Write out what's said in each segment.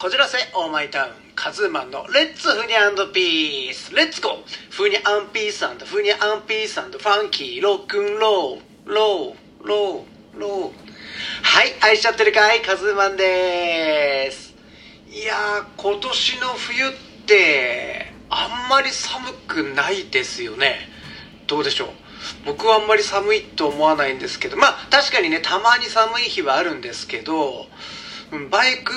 こじらせ oh my town カズーマンの Let's ふにゃ and peace。 Let's go。ふにゃ and peace ふにゃ and peace funky rock'n'roll roll roll roll。はい愛しちゃってるかいカズーマンです。いやー今年の冬ってあんまり寒くないですよね。どうでしょう。僕はあんまり寒いと思わないんですけど。まあ確かにねたまに寒い日はあるんですけどバイク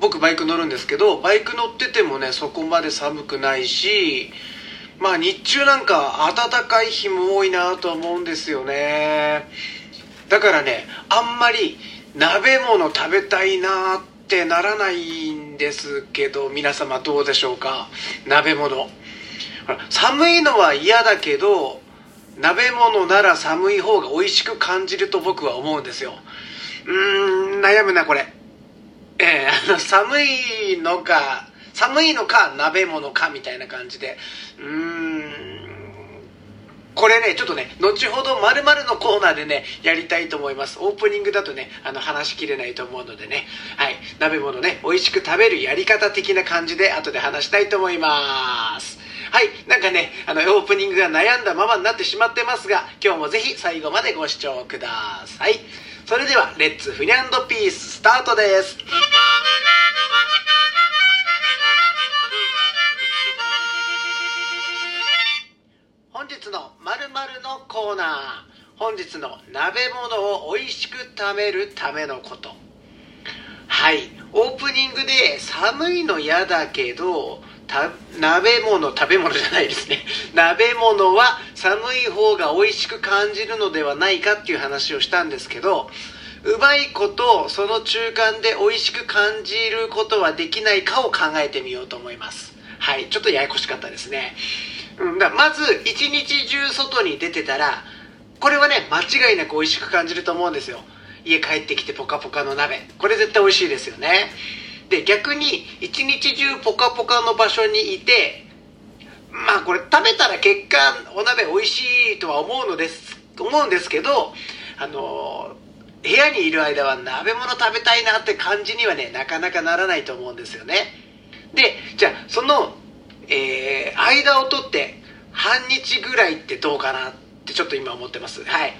僕バイク乗るんですけどバイク乗っててもねそこまで寒くないしまあ日中なんか暖かい日も多いなと思うんですよね。だからねあんまり鍋物食べたいなってならないんですけど皆様どうでしょうか？鍋物。寒いのは嫌だけど鍋物なら寒い方が美味しく感じると僕は思うんですよ。うーん悩むなこれ。えー、あの寒いのか寒いのか鍋物かみたいな感じで。うーん。これねちょっとね後ほどまるのコーナーでねやりたいと思います。オープニングだとねあの話しきれないと思うのでね。はい。鍋物ね美味しく食べるやり方的な感じで後で話したいと思います。はい。なんかねあのオープニングが悩んだままになってしまってますが今日もぜひ最後までご視聴ください。それではレッツフニャンドピーススタートです。本日のまるのコーナー。本日の鍋物を美味しく食べるためのこと。はい。オープニングで寒いの嫌だけど鍋物食べ物じゃないですね。鍋物は寒い方が美味しく感じるのではないかっていう話をしたんですけどうまいことその中間で美味しく感じることはできないかを考えてみようと思います。はいちょっとややこしかったですね、うん、だまず一日中外に出てたらこれはね間違いなく美味しく感じると思うんですよ。家帰ってきてポカポカの鍋。これ絶対美味しいですよね。で逆に一日中ポカポカの場所にいてまあこれ食べたら結果お鍋美味しいとは思うのです思うんですけどあの部屋にいる間は鍋物食べたいなって感じにはねなかなかならないと思うんですよね。でじゃあその、えー、間を取って半日ぐらいってどうかなってちょっと今思ってます。はい。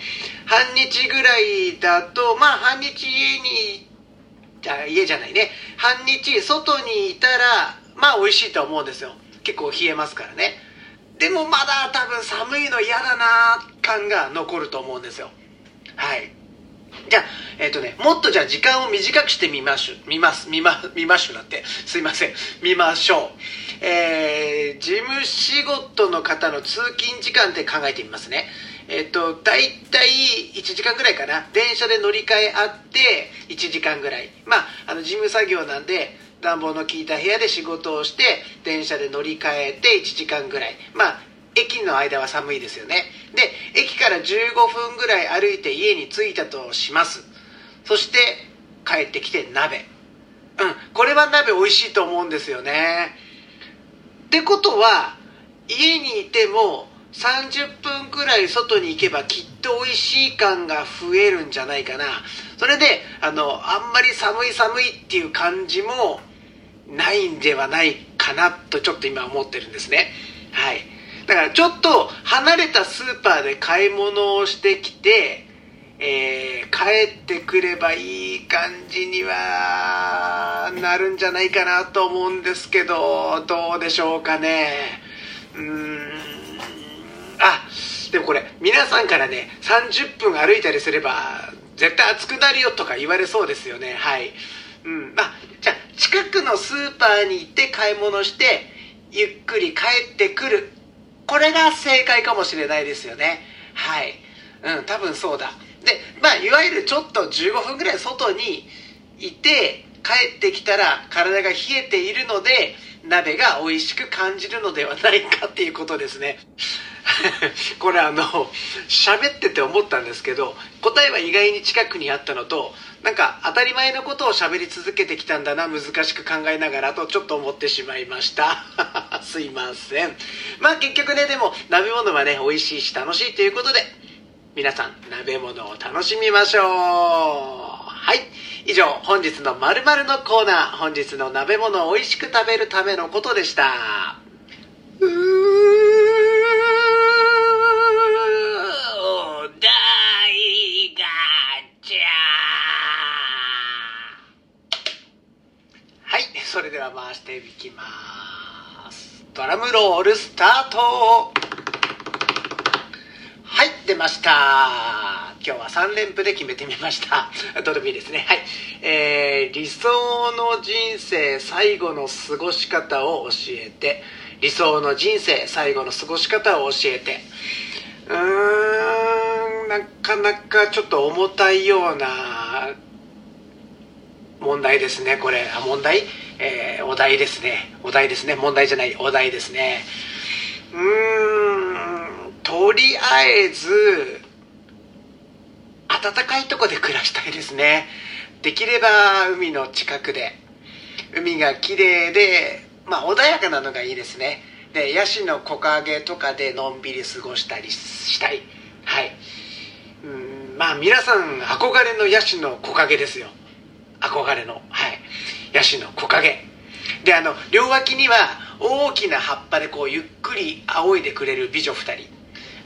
半日ぐらいだとまあ半日家にじゃ家じゃないね。半日外にいたらまあ美味しいと思うんですよ。結構冷えますからねでもまだ多分寒いの嫌だな感が残ると思うんですよはいじゃあ、えっ、ー、とね、もっとじゃあ時間を短くしてみましょう、見ます、見ま、見ましょうなって、すいません、見ましょう。えー、事務仕事の方の通勤時間って考えてみますね。えっと、大体1時間ぐらいかな。電車で乗り換えあって1時間ぐらい。まあ、あの、事務作業なんで、暖房の効いた部屋で仕事をして、電車で乗り換えて1時間ぐらい。まあ、駅の間は寒いですよね。で、駅から15分ぐらい歩いて家に着いたとします。そして、帰ってきて鍋。うん、これは鍋美味しいと思うんですよね。ってことは、家にいても、30分くらい外に行けばきっと美味しい感が増えるんじゃないかな。それで、あの、あんまり寒い寒いっていう感じもないんではないかなとちょっと今思ってるんですね。はい。だからちょっと離れたスーパーで買い物をしてきて、えー、帰ってくればいい感じにはなるんじゃないかなと思うんですけど、どうでしょうかね。うーん。あでもこれ皆さんからね30分歩いたりすれば絶対暑くなるよとか言われそうですよねはいうんあ近くのスーパーに行って買い物してゆっくり帰ってくる。これが正解かもしれないですよね。はい。うん多分そうだ。でまあいわゆるちょっと15分ぐらい外にいて帰ってきたら体が冷えているので鍋が美味しく感じるのではないかっていうことですね。これあの喋ってて思ったんですけど答えは意外に近くにあったのとなんか当たり前のことを喋り続けてきたんだな難しく考えながらとちょっと思ってしまいました。すいません。まあ結局ねでも鍋物はね美味しいし楽しいということで皆さん鍋物を楽しみましょう。はい。以上本日のまるのコーナー。本日の鍋物を美味しく食べるためのことでした。うーしていきます。ドラムロールスタート。はい出ました。今日は3連符で決めてみました。ドルビーですね。はい。えー、理想の人生最後の過ごし方を教えて。理想の人生最後の過ごし方を教えて。うーんなかなかちょっと重たいような問題ですねこれ。あ問題、えー、お題ですね。お題ですね。問題じゃないお題ですね。うーんとりあえず暖かいとこで暮らしたいですね。できれば海の近くで。海が綺麗でまあ穏やかなのがいいですね。でヤシの木陰とかでのんびり過ごしたりしたい。はい。うんまあ皆さん憧れのヤシの木陰ですよ。憧れのはいヤシの木陰。であの両脇には大きな葉っぱでこうゆっくり仰いでくれる美女2人。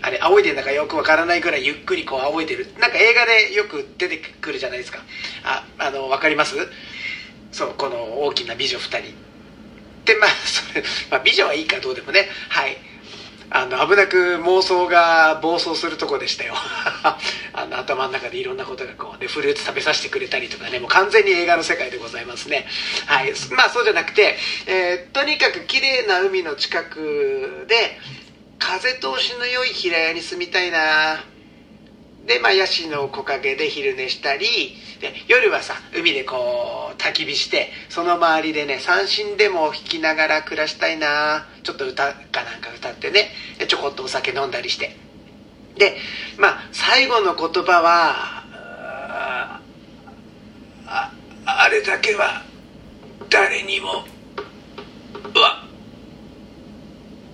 あれ仰いでんだかよくわからないぐらいゆっくりこう仰いでる。なんか映画でよく出てくるじゃないですか。ああの分かります？そうこの大きな美女2人。でまあそれ、まあ、美女はいいかどうでもね。はい。あの危なく妄想が暴走するとこでしたよ。あの頭の中でいろんなことがこう、ね、フルーツ食べさせてくれたりとかねもう完全に映画の世界でございますね。はい。まあそうじゃなくて、えー、とにかく綺麗な海の近くで風通しの良い平屋に住みたいな。で、まあ、ヤシの木陰で昼寝したりで夜はさ海でこう焚き火してその周りでね三振でも弾きながら暮らしたいな。ちょっと歌かなんか歌ってね。ちょこっとお酒飲んだりして。でまあ最後の言葉はああれだけは誰にもうわ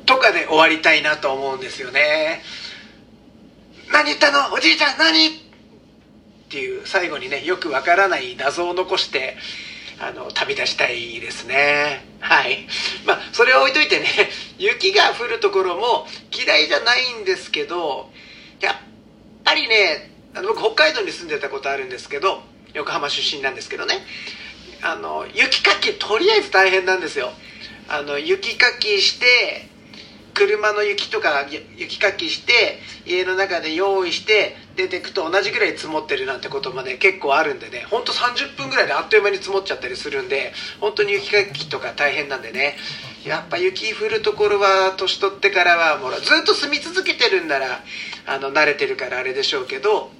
とかで終わりたいなと思うんですよね。何言ったの？おじいちゃん何？っていう最後にねよくわからない謎を残してあの旅立ちたいですね。はい。まあそれは置いといてね雪が降るところも嫌いじゃないんですけどやっぱりねあの僕北海道に住んでたことあるんですけど横浜出身なんですけどねあの雪かきとりあえず大変なんですよ。あの雪かきして車の雪とか雪かきして家の中で用意して出てくと同じぐらい積もってるなんてこともね結構あるんでね。ほんと30分ぐらいであっという間に積もっちゃったりするんで本当に雪かきとか大変なんでね。やっぱ雪降るところは年取ってからはもうずっと住み続けてるんならあの慣れてるからあれでしょうけど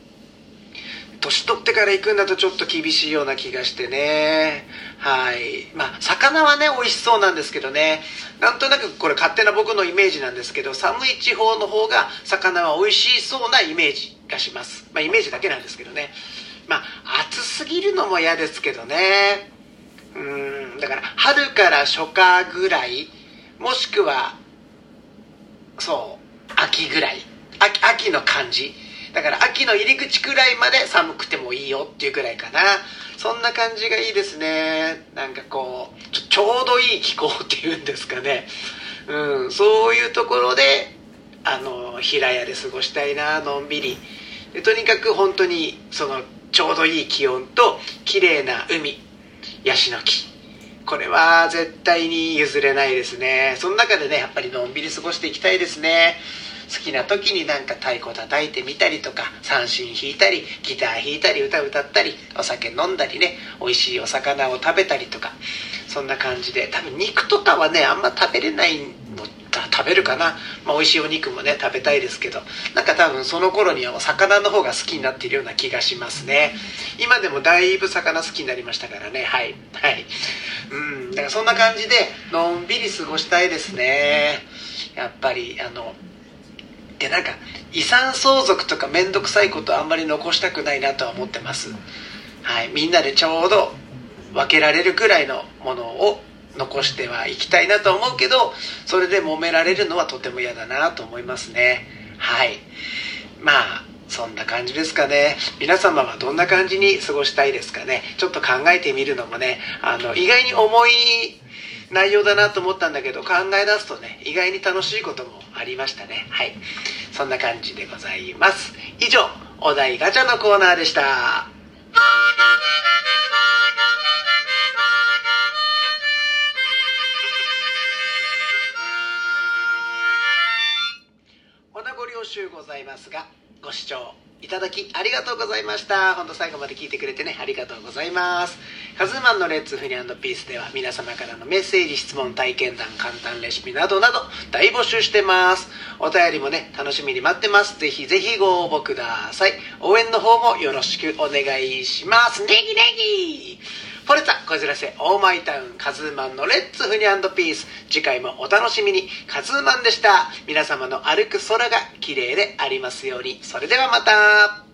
年取ってから行くんだとちょっと厳しいような気がしてね。はい。まあ魚はね美味しそうなんですけどね。なんとなくこれ勝手な僕のイメージなんですけど寒い地方の方が魚は美味しそうなイメージがします。まあイメージだけなんですけどね。まあ暑すぎるのも嫌ですけどね。うん。だから春から初夏ぐらいもしくはそう秋ぐらい。秋秋の感じ。だから秋の入り口くらいまで寒くてもいいよっていうくらいかな。そんな感じがいいですね。なんかこうちょちょうどいい気候っていうんですかね。うんそういうところであの平屋で過ごしたいなのんびり。でとにかく本当にそのちょうどいい気温と綺麗な海ヤシの木。これは絶対に譲れないですね。その中でねやっぱりのんびり過ごしていきたいですね。好きな時になんか太鼓叩いてみたりとか三振弾いたりギター弾いたり歌歌ったりお酒飲んだりね美味しいお魚を食べたりとかそんな感じで多分肉とかはねあんま食べれないの食べるかな、まあ、美味しいお肉もね食べたいですけどなんか多分その頃にはお魚の方が好きになっているような気がしますね。今でもだいぶ魚好きになりましたからね。はい。はい。うん。だからそんな感じでのんびり過ごしたいですね。やっぱりあのでなんか遺産相続とか面倒くさいことあんまり残したくないなとは思ってます。はい。みんなでちょうど分けられるくらいのものを残してはいきたいなと思うけどそれで揉められるのはとても嫌だなと思いますね。はい。まあそんな感じですかね。皆様はどんな感じに過ごしたいですかね。ちょっと考えてみるのもねあの意外に重い内容だなと思ったんだけど考え出すとね意外に楽しいこともありましたね。はい。そんな感じでございます。以上お題ガチャのコーナーでした。お名残惜しゅうございますがご視聴いただきありがとうございました。本当最後まで聞いてくれてねありがとうございます。カズーマンのレッツフニャンドピースでは皆様からのメッセージ質問体験談簡単レシピなどなど大募集してます。お便りもね楽しみに待ってます。ぜひぜひご応募ください。応援の方もよろしくお願いします。ネギネギフォルツァこじらせオーマイタウンカズーマンのレッツフニャンドピース。次回もお楽しみに。カズーマンでした。皆様の歩く空が綺麗でありますように。それではまた。